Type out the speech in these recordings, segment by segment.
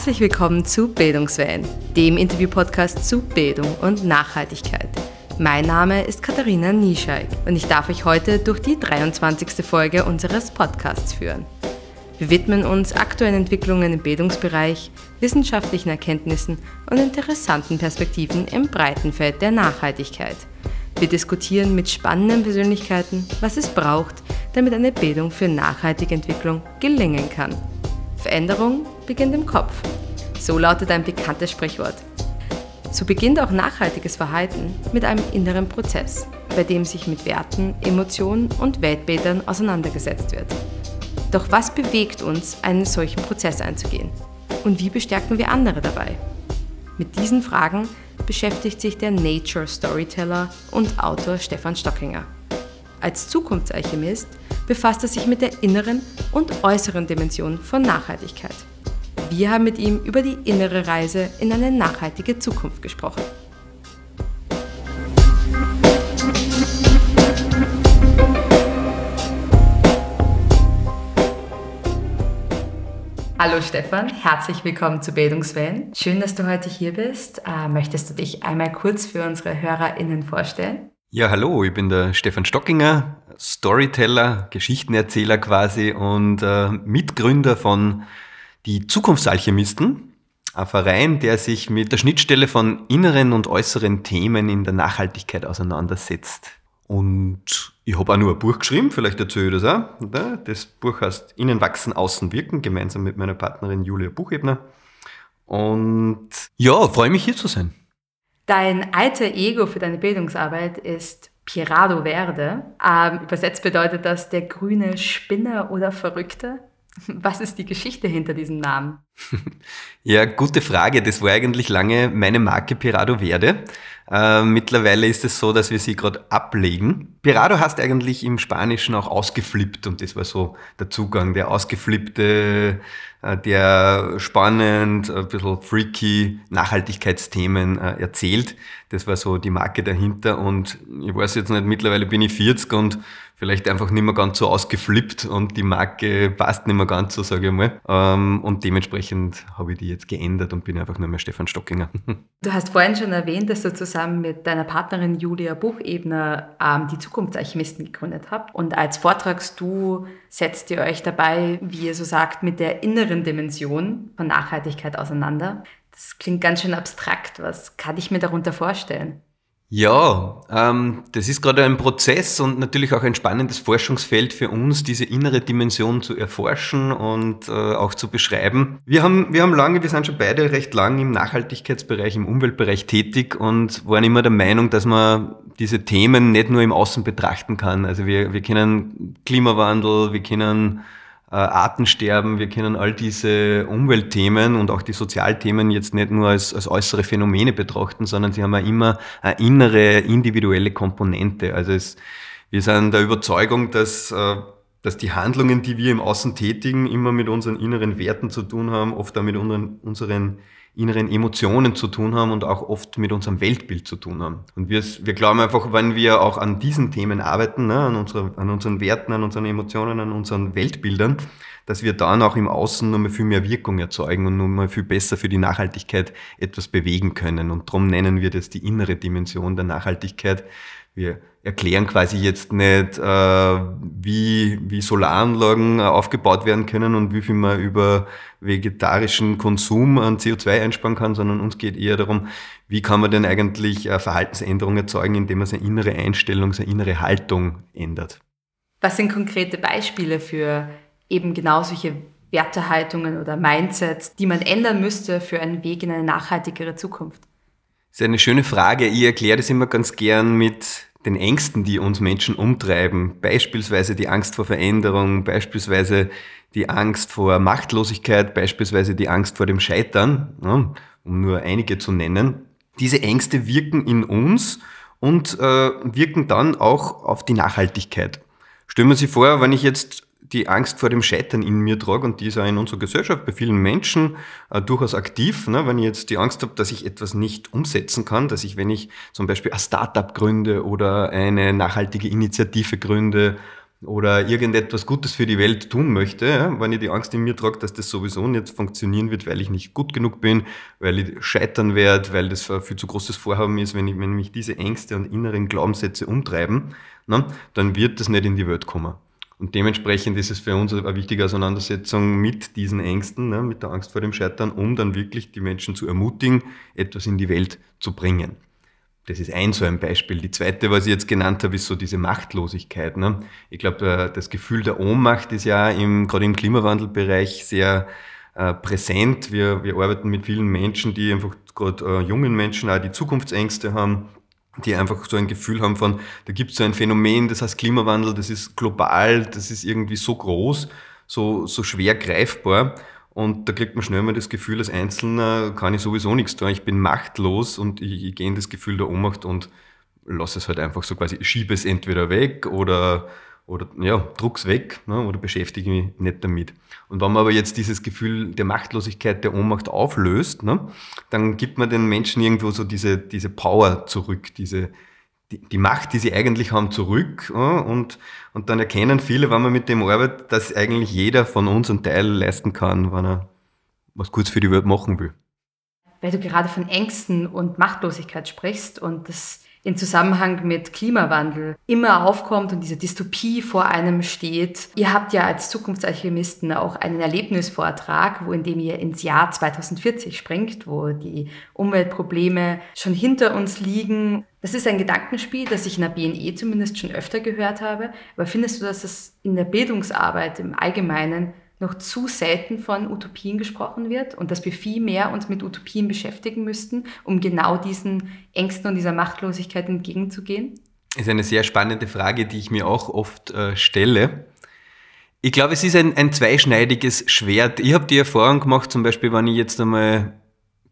Herzlich willkommen zu Bildungswellen, dem Interview-Podcast zu Bildung und Nachhaltigkeit. Mein Name ist Katharina Niescheik und ich darf euch heute durch die 23. Folge unseres Podcasts führen. Wir widmen uns aktuellen Entwicklungen im Bildungsbereich, wissenschaftlichen Erkenntnissen und interessanten Perspektiven im breiten Feld der Nachhaltigkeit. Wir diskutieren mit spannenden Persönlichkeiten, was es braucht, damit eine Bildung für nachhaltige Entwicklung gelingen kann. Veränderung beginnt im Kopf. So lautet ein bekanntes Sprichwort. So beginnt auch nachhaltiges Verhalten mit einem inneren Prozess, bei dem sich mit Werten, Emotionen und Weltbildern auseinandergesetzt wird. Doch was bewegt uns, einen solchen Prozess einzugehen? Und wie bestärken wir andere dabei? Mit diesen Fragen beschäftigt sich der Nature Storyteller und Autor Stefan Stockinger. Als Zukunftsalchemist befasst er sich mit der inneren und äußeren Dimension von Nachhaltigkeit. Wir haben mit ihm über die innere Reise in eine nachhaltige Zukunft gesprochen. Hallo Stefan, herzlich willkommen zu Bildungswellen. Schön, dass du heute hier bist. Äh, möchtest du dich einmal kurz für unsere HörerInnen vorstellen? Ja, hallo, ich bin der Stefan Stockinger, Storyteller, Geschichtenerzähler quasi und äh, Mitgründer von Die Zukunftsalchemisten, ein Verein, der sich mit der Schnittstelle von inneren und äußeren Themen in der Nachhaltigkeit auseinandersetzt. Und ich habe auch nur ein Buch geschrieben, vielleicht erzähle ich das auch. Das Buch heißt Innen wachsen, außen wirken, gemeinsam mit meiner Partnerin Julia Buchebner. Und ja, freue mich hier zu sein. Dein alter Ego für deine Bildungsarbeit ist Pirado Verde. Ähm, übersetzt bedeutet das der grüne Spinner oder Verrückte. Was ist die Geschichte hinter diesem Namen? Ja, gute Frage. Das war eigentlich lange meine Marke Pirado Verde. Äh, mittlerweile ist es so, dass wir sie gerade ablegen. Pirado heißt eigentlich im Spanischen auch ausgeflippt und das war so der Zugang, der ausgeflippte, äh, der spannend, ein bisschen freaky Nachhaltigkeitsthemen äh, erzählt. Das war so die Marke dahinter und ich weiß jetzt nicht, mittlerweile bin ich 40 und vielleicht einfach nicht mehr ganz so ausgeflippt und die Marke passt nicht mehr ganz so, sage ich mal. Ähm, und dementsprechend habe ich die jetzt geändert und bin einfach nur mehr Stefan Stockinger. Du hast vorhin schon erwähnt, dass du zusammen mit deiner Partnerin Julia Buchebner ähm, die Zukunftsalchemisten gegründet habt. Und als Vortragsdu setzt ihr euch dabei, wie ihr so sagt, mit der inneren Dimension von Nachhaltigkeit auseinander. Das klingt ganz schön abstrakt. Was kann ich mir darunter vorstellen? Ja, ähm, das ist gerade ein Prozess und natürlich auch ein spannendes Forschungsfeld für uns, diese innere Dimension zu erforschen und äh, auch zu beschreiben. Wir haben, wir haben lange, wir sind schon beide recht lang im Nachhaltigkeitsbereich, im Umweltbereich tätig und waren immer der Meinung, dass man diese Themen nicht nur im Außen betrachten kann. Also wir, wir kennen Klimawandel, wir kennen Artensterben, wir können all diese Umweltthemen und auch die Sozialthemen jetzt nicht nur als, als äußere Phänomene betrachten, sondern sie haben auch immer eine innere, individuelle Komponente. Also es, wir sind der Überzeugung, dass, äh, dass die Handlungen, die wir im Außen tätigen, immer mit unseren inneren Werten zu tun haben, oft auch mit unseren, unseren inneren Emotionen zu tun haben und auch oft mit unserem Weltbild zu tun haben. Und wir, wir glauben einfach, wenn wir auch an diesen Themen arbeiten, ne, an, unsere, an unseren Werten, an unseren Emotionen, an unseren Weltbildern, dass wir dann auch im Außen nochmal viel mehr Wirkung erzeugen und nochmal viel besser für die Nachhaltigkeit etwas bewegen können. Und darum nennen wir das die innere Dimension der Nachhaltigkeit. Wir erklären quasi jetzt nicht, äh, wie, wie Solaranlagen äh, aufgebaut werden können und wie viel man über vegetarischen Konsum an CO2 einsparen kann, sondern uns geht eher darum, wie kann man denn eigentlich äh, Verhaltensänderungen erzeugen, indem man seine innere Einstellung, seine innere Haltung ändert. Was sind konkrete Beispiele für eben genau solche Wertehaltungen oder Mindsets, die man ändern müsste für einen Weg in eine nachhaltigere Zukunft? Das ist eine schöne Frage. Ich erkläre das immer ganz gern mit den Ängsten, die uns Menschen umtreiben. Beispielsweise die Angst vor Veränderung, beispielsweise die Angst vor Machtlosigkeit, beispielsweise die Angst vor dem Scheitern, um nur einige zu nennen. Diese Ängste wirken in uns und äh, wirken dann auch auf die Nachhaltigkeit. Stellen wir sich vor, wenn ich jetzt die Angst vor dem Scheitern in mir trage und die ist auch in unserer Gesellschaft bei vielen Menschen äh, durchaus aktiv. Ne? Wenn ich jetzt die Angst habe, dass ich etwas nicht umsetzen kann, dass ich, wenn ich zum Beispiel ein Startup gründe oder eine nachhaltige Initiative gründe oder irgendetwas Gutes für die Welt tun möchte, ja, wenn ich die Angst in mir trage, dass das sowieso nicht funktionieren wird, weil ich nicht gut genug bin, weil ich scheitern werde, weil das ein viel zu großes Vorhaben ist, wenn, ich, wenn mich diese Ängste und inneren Glaubenssätze umtreiben, ne, dann wird das nicht in die Welt kommen. Und dementsprechend ist es für uns eine wichtige Auseinandersetzung mit diesen Ängsten, ne, mit der Angst vor dem Scheitern, um dann wirklich die Menschen zu ermutigen, etwas in die Welt zu bringen. Das ist ein so ein Beispiel. Die zweite, was ich jetzt genannt habe, ist so diese Machtlosigkeit. Ne? Ich glaube, das Gefühl der Ohnmacht ist ja im, gerade im Klimawandelbereich sehr äh, präsent. Wir, wir arbeiten mit vielen Menschen, die einfach gerade äh, jungen Menschen auch die Zukunftsängste haben, die einfach so ein Gefühl haben von, da gibt es so ein Phänomen, das heißt Klimawandel, das ist global, das ist irgendwie so groß, so, so schwer greifbar. Und da kriegt man schnell mal das Gefühl, als Einzelner kann ich sowieso nichts tun. Ich bin machtlos und ich, ich gehe in das Gefühl der Ohnmacht und lasse es halt einfach so quasi, schiebe es entweder weg oder, oder ja, druck's weg ne, oder beschäftige mich nicht damit. Und wenn man aber jetzt dieses Gefühl der Machtlosigkeit, der Ohnmacht auflöst, ne, dann gibt man den Menschen irgendwo so diese, diese Power zurück, diese, die, die Macht, die sie eigentlich haben, zurück. Und, und dann erkennen viele, wenn man mit dem arbeitet, dass eigentlich jeder von uns einen Teil leisten kann, wenn er was kurz für die Welt machen will. Weil du gerade von Ängsten und Machtlosigkeit sprichst und das in Zusammenhang mit Klimawandel immer aufkommt und diese Dystopie vor einem steht. Ihr habt ja als Zukunftsalchemisten auch einen Erlebnisvortrag, wo in dem ihr ins Jahr 2040 springt, wo die Umweltprobleme schon hinter uns liegen. Das ist ein Gedankenspiel, das ich in der BNE zumindest schon öfter gehört habe. Aber findest du, dass es in der Bildungsarbeit im Allgemeinen noch zu selten von Utopien gesprochen wird und dass wir viel mehr uns mit Utopien beschäftigen müssten, um genau diesen Ängsten und dieser Machtlosigkeit entgegenzugehen? Das ist eine sehr spannende Frage, die ich mir auch oft äh, stelle. Ich glaube, es ist ein, ein zweischneidiges Schwert. Ich habe die Erfahrung gemacht, zum Beispiel, wenn ich jetzt einmal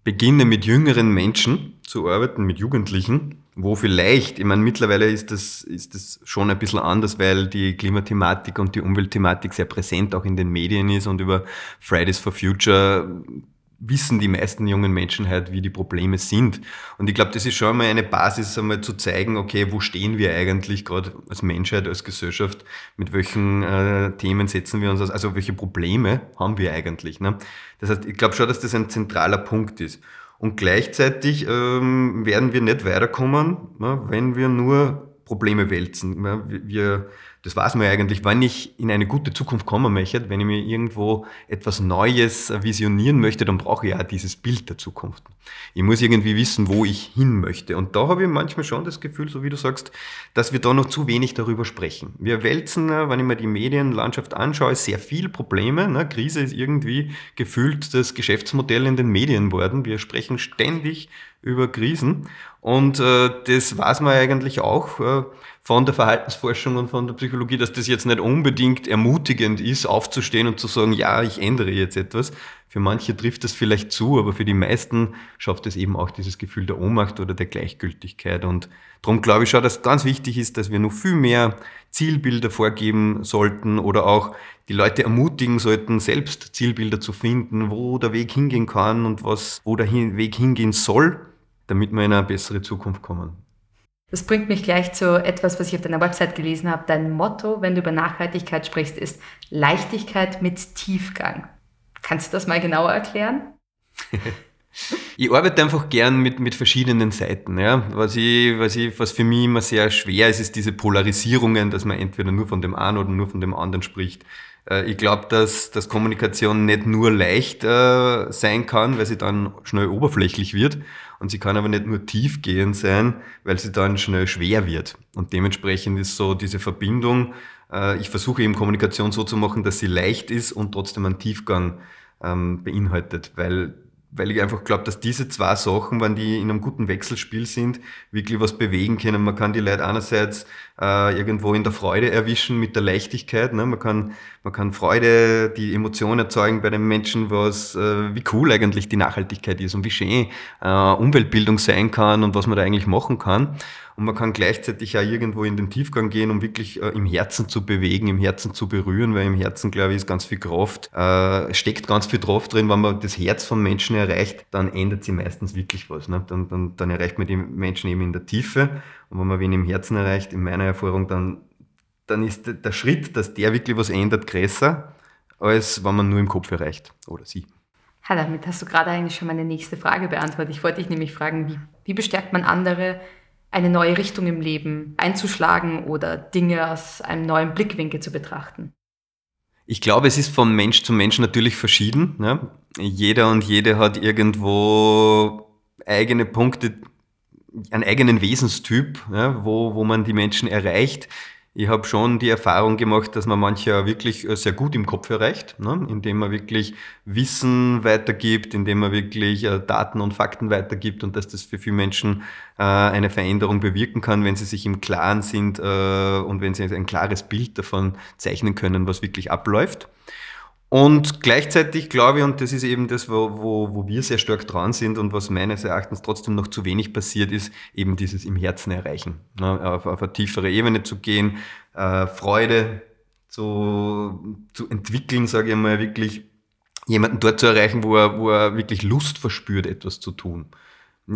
beginne, mit jüngeren Menschen zu arbeiten, mit Jugendlichen, wo vielleicht, ich meine, mittlerweile ist das, ist das schon ein bisschen anders, weil die Klimathematik und die Umweltthematik sehr präsent auch in den Medien ist und über Fridays for Future wissen die meisten jungen Menschen halt, wie die Probleme sind. Und ich glaube, das ist schon mal eine Basis, einmal zu zeigen, okay, wo stehen wir eigentlich gerade als Menschheit, als Gesellschaft, mit welchen äh, Themen setzen wir uns aus, also welche Probleme haben wir eigentlich. Ne? Das heißt, ich glaube schon, dass das ein zentraler Punkt ist. Und gleichzeitig ähm, werden wir nicht weiterkommen, ne, wenn wir nur Probleme wälzen. Ne. Wir, das weiß man ja eigentlich, wenn ich in eine gute Zukunft kommen möchte, wenn ich mir irgendwo etwas Neues visionieren möchte, dann brauche ich ja dieses Bild der Zukunft. Ich muss irgendwie wissen, wo ich hin möchte. Und da habe ich manchmal schon das Gefühl, so wie du sagst, dass wir da noch zu wenig darüber sprechen. Wir wälzen, wenn ich mir die Medienlandschaft anschaue, sehr viel Probleme. Ne? Krise ist irgendwie gefühlt das Geschäftsmodell in den Medien worden. Wir sprechen ständig über Krisen. Und äh, das weiß man eigentlich auch äh, von der Verhaltensforschung und von der Psychologie, dass das jetzt nicht unbedingt ermutigend ist, aufzustehen und zu sagen, ja, ich ändere jetzt etwas. Für manche trifft das vielleicht zu, aber für die meisten schafft es eben auch dieses Gefühl der Ohnmacht oder der Gleichgültigkeit. Und darum glaube ich schon, dass ganz wichtig ist, dass wir noch viel mehr Zielbilder vorgeben sollten oder auch die Leute ermutigen sollten, selbst Zielbilder zu finden, wo der Weg hingehen kann und was, wo der Weg hingehen soll damit wir in eine bessere Zukunft kommen. Das bringt mich gleich zu etwas, was ich auf deiner Website gelesen habe. Dein Motto, wenn du über Nachhaltigkeit sprichst, ist Leichtigkeit mit Tiefgang. Kannst du das mal genauer erklären? ich arbeite einfach gern mit, mit verschiedenen Seiten. Ja. Was, ich, was, ich, was für mich immer sehr schwer ist, ist diese Polarisierungen, dass man entweder nur von dem einen oder nur von dem anderen spricht. Äh, ich glaube, dass, dass Kommunikation nicht nur leicht äh, sein kann, weil sie dann schnell oberflächlich wird, und sie kann aber nicht nur tiefgehend sein, weil sie dann schnell schwer wird. Und dementsprechend ist so diese Verbindung, ich versuche eben Kommunikation so zu machen, dass sie leicht ist und trotzdem einen Tiefgang ähm, beinhaltet, weil weil ich einfach glaube, dass diese zwei Sachen, wenn die in einem guten Wechselspiel sind, wirklich was bewegen können. Man kann die Leute einerseits äh, irgendwo in der Freude erwischen mit der Leichtigkeit. Ne? Man, kann, man kann Freude, die Emotion erzeugen bei den Menschen, was, äh, wie cool eigentlich die Nachhaltigkeit ist und wie schön äh, Umweltbildung sein kann und was man da eigentlich machen kann. Und man kann gleichzeitig auch irgendwo in den Tiefgang gehen, um wirklich äh, im Herzen zu bewegen, im Herzen zu berühren, weil im Herzen, glaube ich, ist ganz viel Kraft, äh, steckt ganz viel Kraft drin. Wenn man das Herz von Menschen erreicht, dann ändert sich meistens wirklich was. Ne? Dann, dann, dann erreicht man die Menschen eben in der Tiefe. Und wenn man wen im Herzen erreicht, in meiner Erfahrung, dann dann ist der Schritt, dass der wirklich was ändert, größer, als wenn man nur im Kopf erreicht. Oder sie. Ha, damit hast du gerade eigentlich schon meine nächste Frage beantwortet. Ich wollte dich nämlich fragen, wie, wie bestärkt man andere, eine neue Richtung im Leben einzuschlagen oder Dinge aus einem neuen Blickwinkel zu betrachten? Ich glaube, es ist von Mensch zu Mensch natürlich verschieden. Ne? Jeder und jede hat irgendwo eigene Punkte, einen eigenen Wesenstyp, ja, wo, wo man die Menschen erreicht. Ich habe schon die Erfahrung gemacht, dass man manche wirklich äh, sehr gut im Kopf erreicht, ne? indem man wirklich Wissen weitergibt, indem man wirklich äh, Daten und Fakten weitergibt und dass das für viele Menschen äh, eine Veränderung bewirken kann, wenn sie sich im Klaren sind und wenn sie ein klares Bild davon zeichnen können, was wirklich abläuft. Und gleichzeitig glaube ich, und das ist eben das, wo, wo, wo wir sehr stark dran sind und was meines Erachtens trotzdem noch zu wenig passiert ist, eben dieses im Herzen erreichen, ne, auf, auf eine tiefere Ebene zu gehen, äh, Freude zu, zu entwickeln, sage ich mal, wirklich jemanden dort zu erreichen, wo er, wo er wirklich Lust verspürt, etwas zu tun.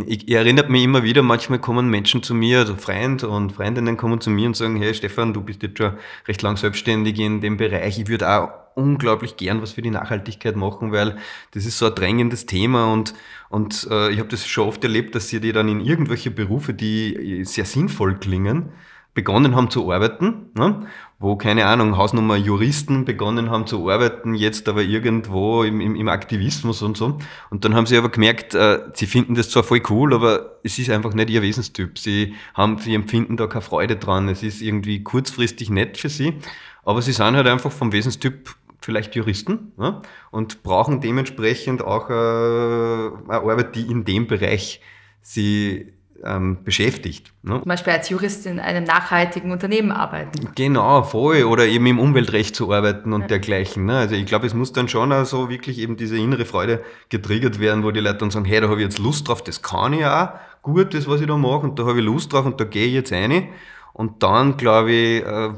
Ich, ich erinnert mich immer wieder, manchmal kommen Menschen zu mir, also Freund und Freundinnen kommen zu mir und sagen, hey Stefan, du bist jetzt schon recht lang selbstständig in dem Bereich, ich würde auch unglaublich gern was für die Nachhaltigkeit machen, weil das ist so ein drängendes Thema und, und äh, ich habe das schon oft erlebt, dass sie die dann in irgendwelche Berufe, die sehr sinnvoll klingen, begonnen haben zu arbeiten, ne? wo, keine Ahnung, Hausnummer Juristen begonnen haben zu arbeiten, jetzt aber irgendwo im, im, im Aktivismus und so. Und dann haben sie aber gemerkt, äh, sie finden das zwar voll cool, aber es ist einfach nicht ihr Wesenstyp. Sie haben, sie empfinden da keine Freude dran. Es ist irgendwie kurzfristig nett für sie, aber sie sind halt einfach vom Wesenstyp vielleicht Juristen ja, und brauchen dementsprechend auch äh, eine Arbeit, die in dem Bereich sie ähm, beschäftigt. Ne? Zum Beispiel als Jurist in einem nachhaltigen Unternehmen arbeiten. Genau, voll. Oder eben im Umweltrecht zu arbeiten und ja. dergleichen. Ne? Also ich glaube, es muss dann schon auch so wirklich eben diese innere Freude getriggert werden, wo die Leute dann sagen, hey, da habe ich jetzt Lust drauf, das kann ich auch gut, das, was ich da mache, und da habe ich Lust drauf und da gehe ich jetzt rein. Und dann, glaube ich, äh,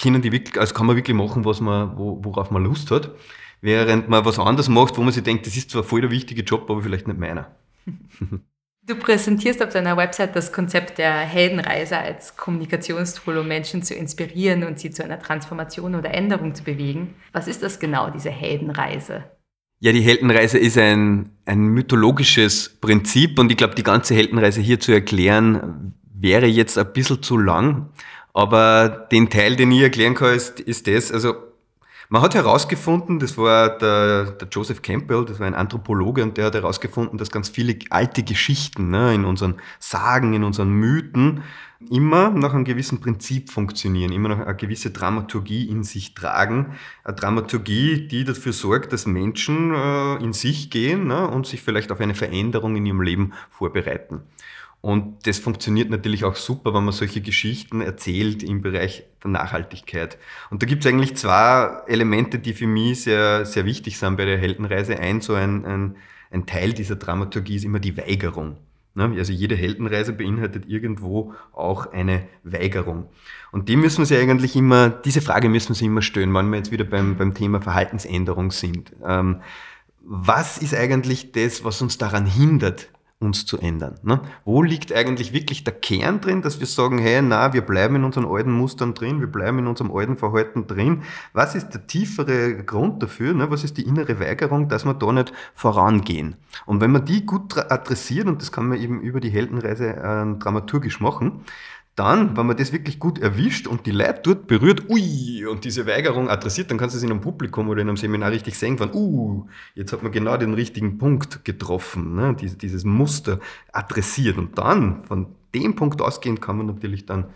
können die wirklich, also kann man wirklich machen, was man, worauf man Lust hat. Während man was anderes macht, wo man sich denkt, das ist zwar voll der wichtige Job, aber vielleicht nicht meiner. Du präsentierst auf deiner Website das Konzept der Heldenreise als Kommunikationstool, um Menschen zu inspirieren und sie zu einer Transformation oder Änderung zu bewegen. Was ist das genau, diese Heldenreise? Ja, die Heldenreise ist ein, ein mythologisches Prinzip und ich glaube, die ganze Heldenreise hier zu erklären, wäre jetzt ein bisschen zu lang. Aber den Teil, den ich erklären kann, ist, ist das, also man hat herausgefunden, das war der, der, Joseph Campbell, das war ein Anthropologe, und der hat herausgefunden, dass ganz viele alte Geschichten ne, in unseren Sagen, in unseren Mythen immer nach einem gewissen Prinzip funktionieren, immer noch eine gewisse Dramaturgie in sich tragen. Eine Dramaturgie, die dafür sorgt, dass Menschen äh, in sich gehen ne, und sich vielleicht auf eine Veränderung in ihrem Leben vorbereiten. Und das funktioniert natürlich auch super, wenn man solche Geschichten erzählt im Bereich der Nachhaltigkeit. Und da gibt es eigentlich zwei Elemente, die für mich sehr, sehr wichtig sind bei der Heldenreise. Ein, so ein, ein, ein Teil dieser Dramaturgie ist immer die Weigerung. Ne? Also jede Heldenreise beinhaltet irgendwo auch eine Weigerung. Und die müssen Sie eigentlich immer, diese Frage müssen Sie immer stellen, wenn wir jetzt wieder beim, beim Thema Verhaltensänderung sind. Ähm, was ist eigentlich das, was uns daran hindert, uns zu ändern. Ne? Wo liegt eigentlich wirklich der Kern drin, dass wir sagen, hey, na, wir bleiben in unseren alten Mustern drin, wir bleiben in unserem alten Verhalten drin. Was ist der tiefere Grund dafür? Ne? Was ist die innere Weigerung, dass wir da nicht vorangehen? Und wenn man die gut adressiert, und das kann man eben über die Heldenreise äh, dramaturgisch machen, dann, wenn man das wirklich gut erwischt und die Leute dort berührt, ui, und diese Weigerung adressiert, dann kannst du es in einem Publikum oder in einem Seminar richtig sehen, von, uh, jetzt hat man genau den richtigen Punkt getroffen, ne? Dies, dieses Muster adressiert. Und dann, von dem Punkt ausgehend, kann man natürlich dann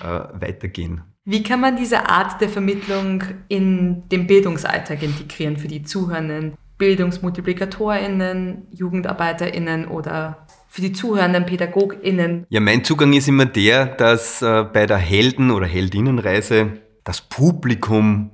äh, weitergehen. Wie kann man diese Art der Vermittlung in den Bildungsalltag integrieren für die Zuhörenden? BildungsmultiplikatorInnen, JugendarbeiterInnen oder für die zuhörenden PädagogInnen? Ja, mein Zugang ist immer der, dass äh, bei der Helden- oder Heldinnenreise das Publikum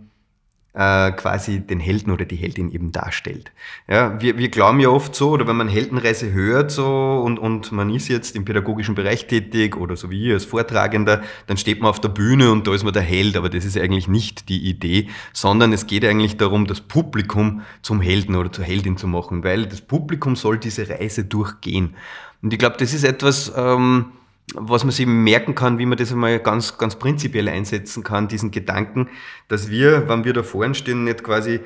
äh, quasi den Helden oder die Heldin eben darstellt. Ja, wir, wir glauben ja oft so, oder wenn man Heldenreise hört so und, und man ist jetzt im pädagogischen Bereich tätig oder so wie ihr als Vortragender, dann steht man auf der Bühne und da ist man der Held, aber das ist eigentlich nicht die Idee, sondern es geht eigentlich darum, das Publikum zum Helden oder zur Heldin zu machen, weil das Publikum soll diese Reise durchgehen. Und ich glaube, das ist etwas, ähm, was man sich merken kann, wie man das einmal ganz, ganz prinzipiell einsetzen kann, diesen Gedanken, dass wir, wenn wir da vorne stehen, nicht quasi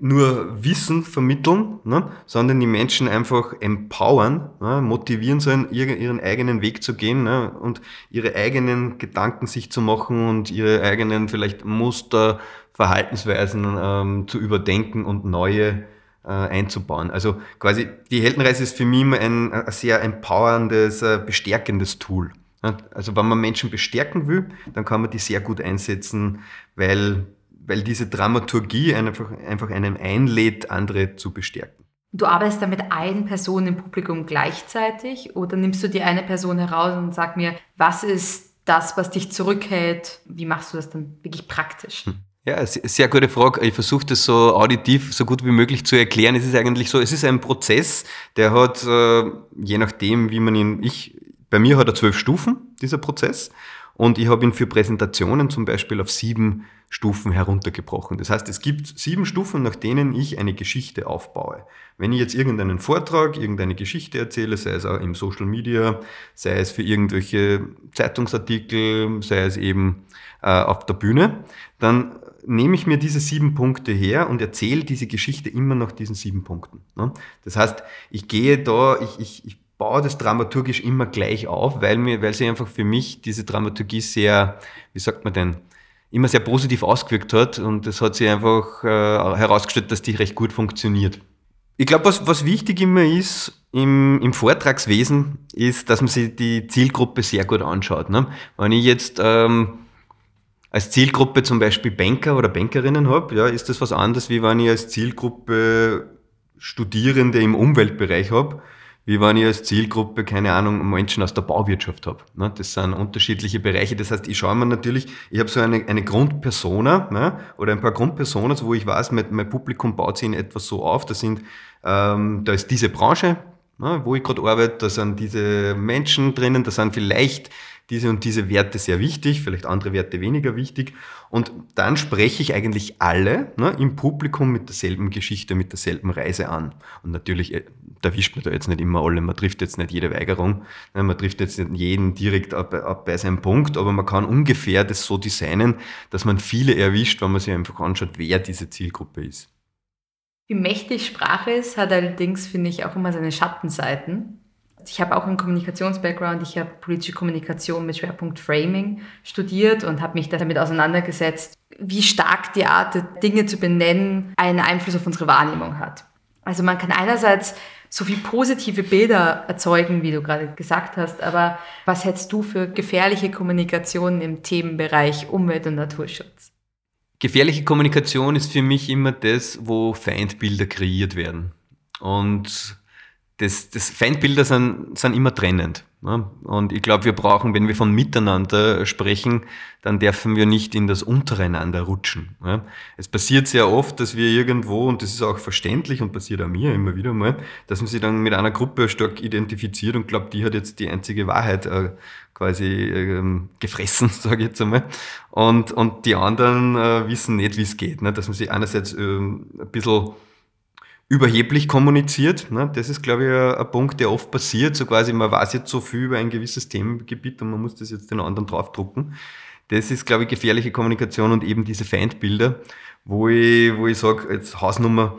nur Wissen vermitteln, ne, sondern die Menschen einfach empowern, ne, motivieren sollen, ihren eigenen Weg zu gehen ne, und ihre eigenen Gedanken sich zu machen und ihre eigenen vielleicht Muster, Verhaltensweisen ähm, zu überdenken und neue einzubauen. Also quasi die Heldenreise ist für mich immer ein, ein sehr empowerndes, äh, bestärkendes Tool. Also wenn man Menschen bestärken will, dann kann man die sehr gut einsetzen, weil weil diese Dramaturgie einfach, einfach einen einlädt, andere zu bestärken. Du arbeitest da mit einer Person im Publikum gleichzeitig oder nimmst du dir eine Person heraus und sag mir, was ist das, was dich zurückhält? Wie machst du das dann wirklich praktisch? Hm. Ja, sehr gute Frage. Ich versuche das so auditiv so gut wie möglich zu erklären. Es ist eigentlich so, es ist ein Prozess, der hat, äh, je nachdem, wie man ihn, ich, bei mir hat er zwölf Stufen, dieser Prozess. Und ich habe ihn für Präsentationen zum Beispiel auf sieben Stufen heruntergebrochen. Das heißt, es gibt sieben Stufen, nach denen ich eine Geschichte aufbaue. Wenn ich jetzt irgendeinen Vortrag, irgendeine Geschichte erzähle, sei es auch im Social Media, sei es für irgendwelche Zeitungsartikel, sei es eben äh, auf der Bühne, dann nehme ich mir diese sieben Punkte her und erzähle diese Geschichte immer nach diesen sieben Punkten. Ne? Das heißt, ich gehe da, ich, ich, ich baue das dramaturgisch immer gleich auf, weil, mir, weil sie einfach für mich diese Dramaturgie sehr, wie sagt man denn, immer sehr positiv ausgewirkt hat und es hat sich einfach äh, herausgestellt, dass die recht gut funktioniert. Ich glaube, was, was wichtig immer ist im, im Vortragswesen, ist, dass man sich die Zielgruppe sehr gut anschaut. Ne? Wenn ich jetzt ähm, als Zielgruppe zum Beispiel Banker oder Bankerinnen habe, ja, ist das was anderes, wie wenn ich als Zielgruppe Studierende im Umweltbereich habe wie wenn ich als Zielgruppe, keine Ahnung, Menschen aus der Bauwirtschaft habe. Ne? Das sind unterschiedliche Bereiche. Das heißt, ich schaue mir natürlich, ich habe so eine, eine Grundpersona ne? oder ein paar Grundpersonen, wo ich weiß, mein, mein Publikum baut sich in etwas so auf. Da, sind, ähm, da ist diese Branche, ne, wo ich gerade arbeite, da sind diese Menschen drinnen, da sind vielleicht diese und diese Werte sehr wichtig, vielleicht andere Werte weniger wichtig. Und dann spreche ich eigentlich alle ne, im Publikum mit derselben Geschichte, mit derselben Reise an. Und natürlich äh, erwischt man da jetzt nicht immer alle, man trifft jetzt nicht jede Weigerung, ne, man trifft jetzt nicht jeden direkt ab, ab bei seinem Punkt, aber man kann ungefähr das so designen, dass man viele erwischt, wenn man sich einfach anschaut, wer diese Zielgruppe ist. Wie mächtig Sprache ist, hat allerdings, finde ich, auch immer seine Schattenseiten. Ich habe auch einen Kommunikations-Background. Ich habe politische Kommunikation mit Schwerpunkt Framing studiert und habe mich damit auseinandergesetzt, wie stark die Art, Dinge zu benennen, einen Einfluss auf unsere Wahrnehmung hat. Also man kann einerseits so viel positive Bilder erzeugen, wie du gerade gesagt hast, aber was hättest du für gefährliche Kommunikation im Themenbereich Umwelt- und Naturschutz? Gefährliche Kommunikation ist für mich immer das, wo Feindbilder kreiert werden. Und das, das Feindbilder sind, sind immer trennend. Ne? Und ich glaube, wir brauchen, wenn wir von Miteinander sprechen, dann dürfen wir nicht in das Untereinander rutschen. Ne? Es passiert sehr oft, dass wir irgendwo, und das ist auch verständlich und passiert auch mir immer wieder mal, dass man sich dann mit einer Gruppe stark identifiziert und glaubt, die hat jetzt die einzige Wahrheit äh, quasi ähm, gefressen, sage ich jetzt einmal. Und, und die anderen äh, wissen nicht, wie es geht. Ne? Dass man sich einerseits ähm, ein bisschen überheblich kommuniziert. Ne? Das ist, glaube ich, ein, Punkt, der oft passiert. So quasi, man weiß jetzt so viel über ein gewisses Themengebiet und man muss das jetzt den anderen draufdrucken. Das ist, glaube ich, gefährliche Kommunikation und eben diese Feindbilder, wo ich, wo ich sage, jetzt Hausnummer,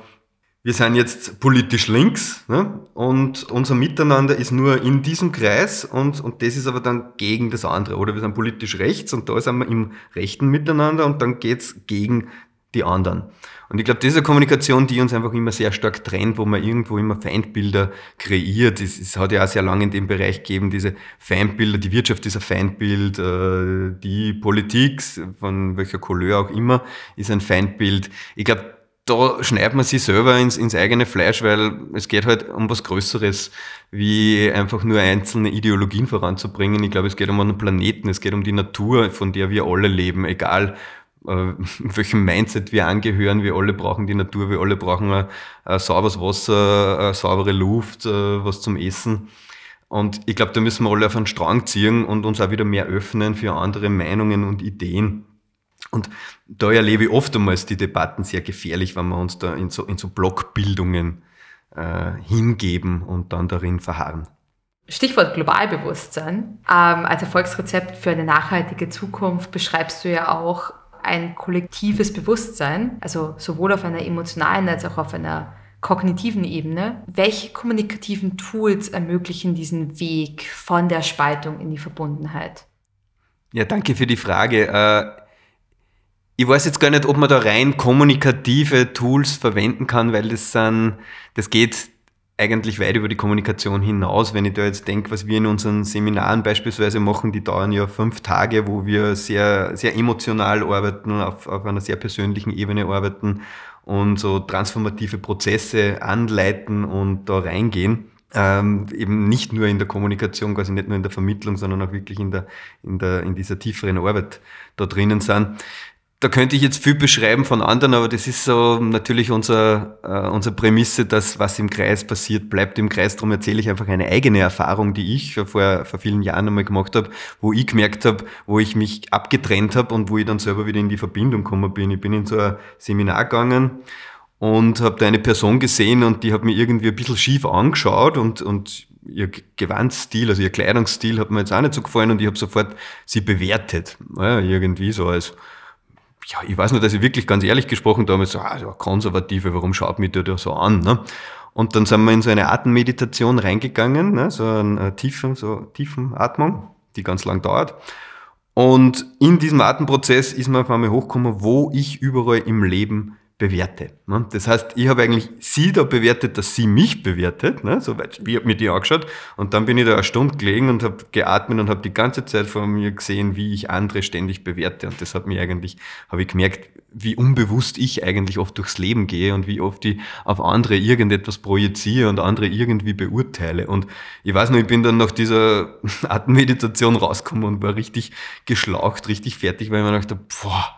wir sind jetzt politisch links ne? und unser Miteinander ist nur in diesem Kreis und, und das ist aber dann gegen das andere. Oder wir sind politisch rechts und da sind wir im rechten Miteinander und dann geht's gegen die anderen. Und ich glaube, diese Kommunikation, die uns einfach immer sehr stark trennt, wo man irgendwo immer Feindbilder kreiert. Es, es hat ja auch sehr lange in dem Bereich gegeben, diese Feindbilder, die Wirtschaft ist ein Feindbild, äh, die Politik, von welcher Couleur auch immer, ist ein Feindbild. Ich glaube, da schneidet man sich selber ins, ins eigene Fleisch, weil es geht halt um was Größeres, wie einfach nur einzelne Ideologien voranzubringen. Ich glaube, es geht um einen Planeten, es geht um die Natur, von der wir alle leben, egal welchem Mindset wir angehören. Wir alle brauchen die Natur, wir alle brauchen ein, ein sauberes Wasser, eine saubere Luft, äh, was zum Essen. Und ich glaube, da müssen wir alle auf einen Strang ziehen und uns auch wieder mehr öffnen für andere Meinungen und Ideen. Und da erlebe ich oftmals die Debatten sehr gefährlich, wenn wir uns da in so, in so Blockbildungen äh, hingeben und dann darin verharren. Stichwort Globalbewusstsein. Ähm, als Erfolgsrezept für eine nachhaltige Zukunft beschreibst du ja auch ein kollektives Bewusstsein, also sowohl auf einer emotionalen als auch auf einer kognitiven Ebene. Welche kommunikativen Tools ermöglichen diesen Weg von der Spaltung in die Verbundenheit? Ja, danke für die Frage. Äh, ich weiß jetzt gar nicht, ob man da rein kommunikative Tools verwenden kann, weil das sind, das geht eigentlich weit über die Kommunikation hinaus. Wenn ich da jetzt denke, was wir in unseren Seminaren beispielsweise machen, die dauern ja fünf Tage, wo wir sehr, sehr emotional arbeiten, auf, auf einer sehr persönlichen Ebene arbeiten und so transformative Prozesse anleiten und da reingehen. Ähm, eben nicht nur in der Kommunikation, quasi nicht nur in der Vermittlung, sondern auch wirklich in der, in der, in dieser tieferen Arbeit da drinnen sind da könnte ich jetzt viel beschreiben von anderen, aber das ist so natürlich unser, äh, unsere Prämisse, dass was im Kreis passiert, bleibt im Kreis. Darum erzähle ich einfach eine eigene Erfahrung, die ich vor, vor vielen Jahren einmal gemacht habe, wo ich gemerkt habe, wo ich mich abgetrennt habe und wo ich dann selber wieder in die Verbindung gekommen bin. Ich bin in so ein Seminar gegangen und habe da eine Person gesehen und die hat mir irgendwie ein bisschen schief angeschaut und, und ihr Gewandstil, also ihr Kleidungsstil hat mir jetzt auch nicht so gefallen und ich habe sofort sie bewertet. Ja, irgendwie so als ja, ich weiß nur, dass ich wirklich ganz ehrlich gesprochen damals so, ah, so Konservative, warum schaut mich der da so an? Ne? Und dann sind wir in so eine Atemmeditation reingegangen, ne? so eine tiefen, so tiefen Atmung, die ganz lang dauert. Und in diesem Atemprozess ist mir auf einmal hochgekommen, wo ich überall im Leben bewerte. Ne? Das heißt, ich habe eigentlich sie da bewertet, dass sie mich bewertet, ne? so weit, wie habe mir die angeschaut und dann bin ich da eine Stunde gelegen und habe geatmet und habe die ganze Zeit vor mir gesehen, wie ich andere ständig bewerte und das hat mir eigentlich, habe ich gemerkt, wie unbewusst ich eigentlich oft durchs Leben gehe und wie oft ich auf andere irgendetwas projiziere und andere irgendwie beurteile und ich weiß noch, ich bin dann nach dieser Atemmeditation rausgekommen und war richtig geschlaucht, richtig fertig, weil ich mir dachte, boah,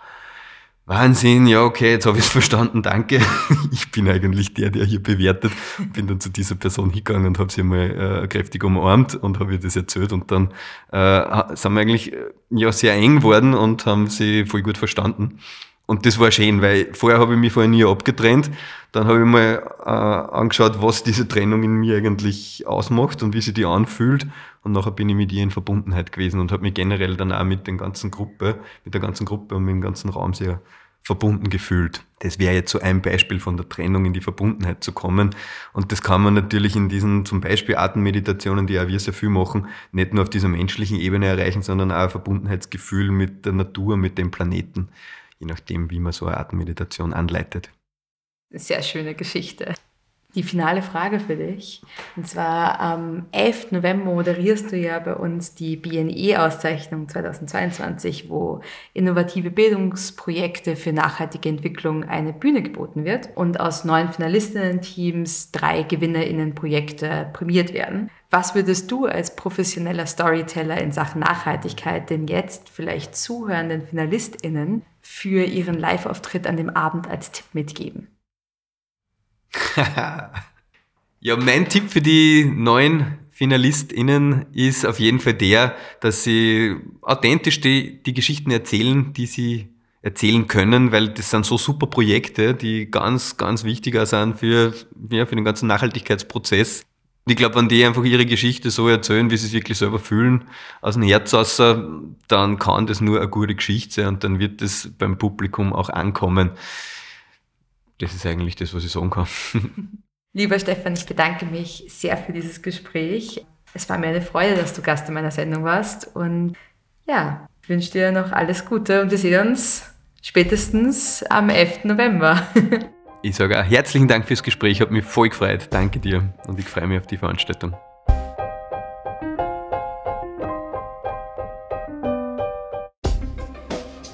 Wahnsinn, ja, okay, jetzt habe ich es verstanden, danke. Ich bin eigentlich der, der hier bewertet. Bin dann zu dieser Person hingegangen und habe sie mal äh, kräftig umarmt und habe ihr das erzählt. Und dann äh, sind wir eigentlich äh, ja, sehr eng geworden und haben sie voll gut verstanden. Und das war schön, weil vorher habe ich mich vorher nie abgetrennt. Dann habe ich mal äh, angeschaut, was diese Trennung in mir eigentlich ausmacht und wie sie die anfühlt. Und nachher bin ich mit ihr in Verbundenheit gewesen und habe mich generell dann auch mit der ganzen Gruppe, mit der ganzen Gruppe und mit dem ganzen Raum sehr verbunden gefühlt. Das wäre jetzt so ein Beispiel von der Trennung in die Verbundenheit zu kommen. Und das kann man natürlich in diesen zum Beispiel Atemmeditationen, die auch wir sehr viel machen, nicht nur auf dieser menschlichen Ebene erreichen, sondern auch ein Verbundenheitsgefühl mit der Natur, mit dem Planeten, je nachdem, wie man so eine Atemmeditation anleitet. Sehr schöne Geschichte die finale Frage für dich. Und zwar am 11. November moderierst du ja bei uns die BNE-Auszeichnung 2022, wo innovative Bildungsprojekte für nachhaltige Entwicklung eine Bühne geboten wird und aus neun Finalistinnen-Teams drei GewinnerInnen-Projekte prämiert werden. Was würdest du als professioneller Storyteller in Sachen Nachhaltigkeit den jetzt vielleicht zuhörenden FinalistInnen für ihren Live-Auftritt an dem Abend als Tipp mitgeben? ja, mein Tipp für die neuen FinalistInnen ist auf jeden Fall der, dass sie authentisch die, die Geschichten erzählen, die sie erzählen können, weil das sind so super Projekte, die ganz, ganz wichtiger sind für, ja, für den ganzen Nachhaltigkeitsprozess. Ich glaube, wenn die einfach ihre Geschichte so erzählen, wie sie es wirklich selber fühlen, aus dem Herz aus, dann kann das nur eine gute Geschichte sein und dann wird das beim Publikum auch ankommen das ist eigentlich das, was ich sagen kann. Lieber Stefan, ich bedanke mich sehr für dieses Gespräch. Es war mir eine Freude, dass du Gast in meiner Sendung warst. Und ja, ich wünsche dir noch alles Gute und wir sehen uns spätestens am 11. November. ich sage auch herzlichen Dank fürs Gespräch, hat mich voll gefreut. Danke dir und ich freue mich auf die Veranstaltung.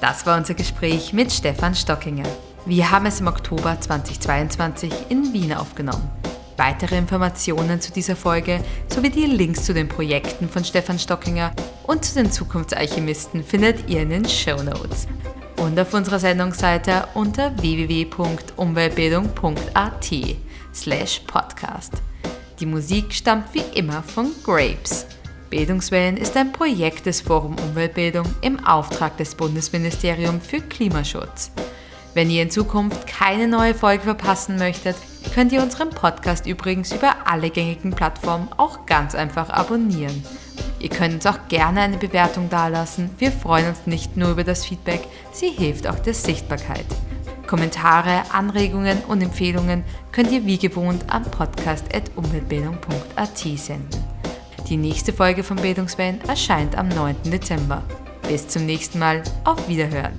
Das war unser Gespräch mit Stefan Stockinger. Wir haben es im Oktober 2022 in Wien aufgenommen. Weitere Informationen zu dieser Folge sowie die Links zu den Projekten von Stefan Stockinger und zu den Zukunftsalchemisten findet ihr in den Show Notes und auf unserer Sendungsseite unter www.umweltbildung.at slash podcast. Die Musik stammt wie immer von Grapes. Bildungswellen ist ein Projekt des Forum Umweltbildung im Auftrag des Bundesministeriums für Klimaschutz. Wenn ihr in Zukunft keine neue Folge verpassen möchtet, könnt ihr unseren Podcast übrigens über alle gängigen Plattformen auch ganz einfach abonnieren. Ihr könnt uns auch gerne eine Bewertung dalassen. Wir freuen uns nicht nur über das Feedback, sie hilft auch der Sichtbarkeit. Kommentare, Anregungen und Empfehlungen könnt ihr wie gewohnt an podcast.umweltbildung.at senden. Die nächste Folge von Bildungswellen erscheint am 9. Dezember. Bis zum nächsten Mal, auf Wiederhören!